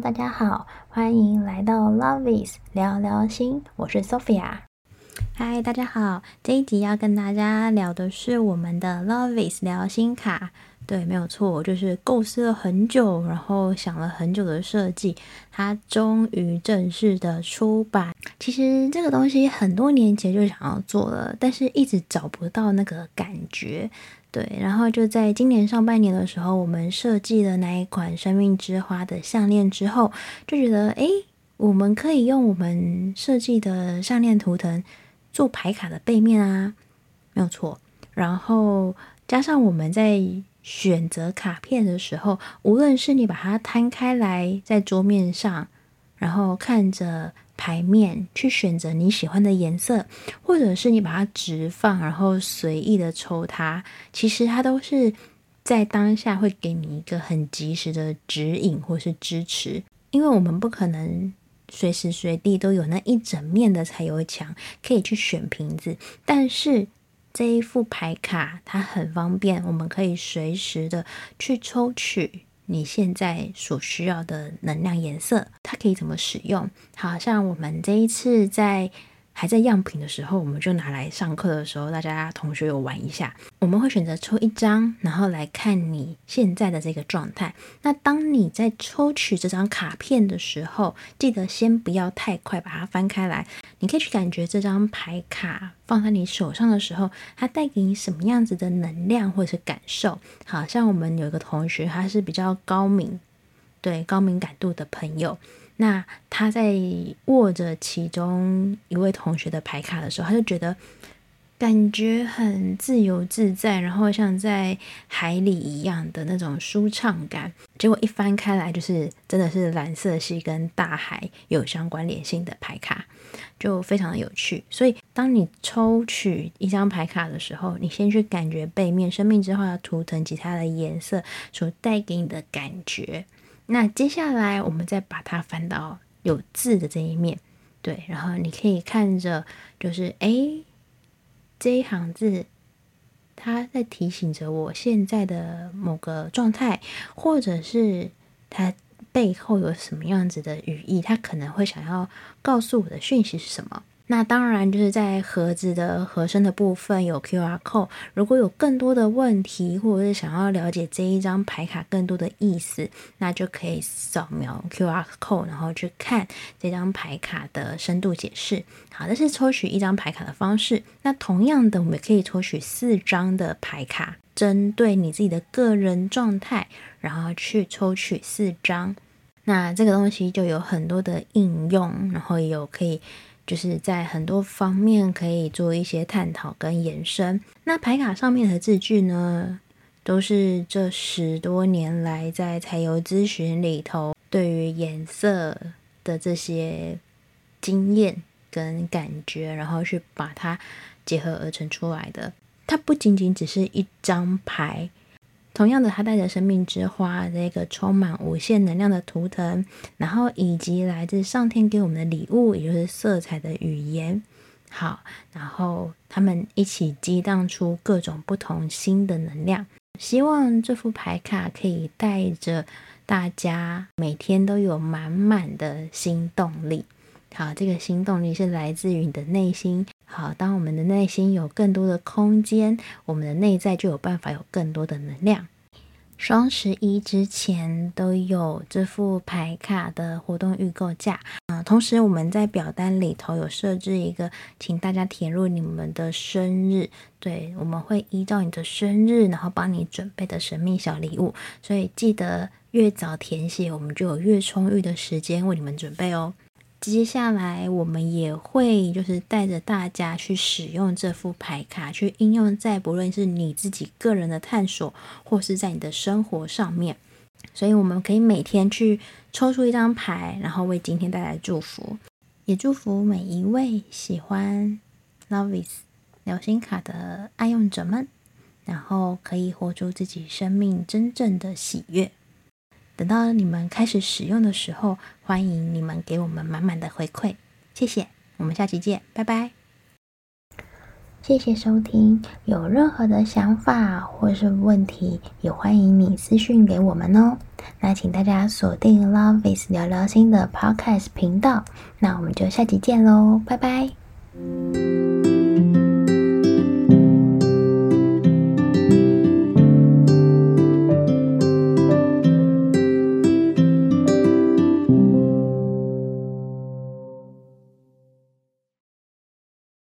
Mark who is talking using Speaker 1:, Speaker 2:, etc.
Speaker 1: 大家好，欢迎来到 Lovis 聊聊心，我是 Sophia。嗨，大家好，这一集要跟大家聊的是我们的 Lovis 聊心卡。对，没有错，就是构思了很久，然后想了很久的设计，它终于正式的出版。其实这个东西很多年前就想要做了，但是一直找不到那个感觉。对，然后就在今年上半年的时候，我们设计了那一款生命之花的项链之后，就觉得，诶，我们可以用我们设计的项链图腾做牌卡的背面啊，没有错。然后加上我们在选择卡片的时候，无论是你把它摊开来在桌面上，然后看着。牌面去选择你喜欢的颜色，或者是你把它直放，然后随意的抽它，其实它都是在当下会给你一个很及时的指引或是支持，因为我们不可能随时随地都有那一整面的彩油墙可以去选瓶子，但是这一副牌卡它很方便，我们可以随时的去抽取。你现在所需要的能量颜色，它可以怎么使用？好像我们这一次在。还在样品的时候，我们就拿来上课的时候，大家同学有玩一下。我们会选择抽一张，然后来看你现在的这个状态。那当你在抽取这张卡片的时候，记得先不要太快把它翻开来。你可以去感觉这张牌卡放在你手上的时候，它带给你什么样子的能量或者是感受。好像我们有一个同学，他是比较高敏，对，高敏感度的朋友。那他在握着其中一位同学的牌卡的时候，他就觉得感觉很自由自在，然后像在海里一样的那种舒畅感。结果一翻开来，就是真的是蓝色系跟大海有相关联性的牌卡，就非常的有趣。所以，当你抽取一张牌卡的时候，你先去感觉背面生命之花的图腾及它的颜色所带给你的感觉。那接下来，我们再把它翻到有字的这一面，对，然后你可以看着，就是诶，这一行字，它在提醒着我现在的某个状态，或者是它背后有什么样子的语义，它可能会想要告诉我的讯息是什么。那当然就是在盒子的盒身的部分有 QR code，如果有更多的问题，或者是想要了解这一张牌卡更多的意思，那就可以扫描 QR code，然后去看这张牌卡的深度解释。好，这是抽取一张牌卡的方式。那同样的，我们也可以抽取四张的牌卡，针对你自己的个人状态，然后去抽取四张。那这个东西就有很多的应用，然后也有可以。就是在很多方面可以做一些探讨跟延伸。那牌卡上面的字句呢，都是这十多年来在彩油咨询里头对于颜色的这些经验跟感觉，然后去把它结合而成出来的。它不仅仅只是一张牌。同样的，它带着生命之花这个充满无限能量的图腾，然后以及来自上天给我们的礼物，也就是色彩的语言。好，然后他们一起激荡出各种不同新的能量。希望这副牌卡可以带着大家每天都有满满的新动力。好，这个新动力是来自于你的内心。好，当我们的内心有更多的空间，我们的内在就有办法有更多的能量。双十一之前都有这副牌卡的活动预购价啊，同时我们在表单里头有设置一个，请大家填入你们的生日，对，我们会依照你的生日，然后帮你准备的神秘小礼物，所以记得越早填写，我们就有越充裕的时间为你们准备哦。接下来我们也会就是带着大家去使用这副牌卡，去应用在不论是你自己个人的探索，或是在你的生活上面。所以我们可以每天去抽出一张牌，然后为今天带来祝福，也祝福每一位喜欢 Love Is 流星卡的爱用者们，然后可以活出自己生命真正的喜悦。等到你们开始使用的时候，欢迎你们给我们满满的回馈，谢谢。我们下期见，拜拜。谢谢收听。有任何的想法或是问题，也欢迎你私讯给我们哦。那请大家锁定 Love is 聊聊心的 Podcast 频道。那我们就下集见喽，拜拜。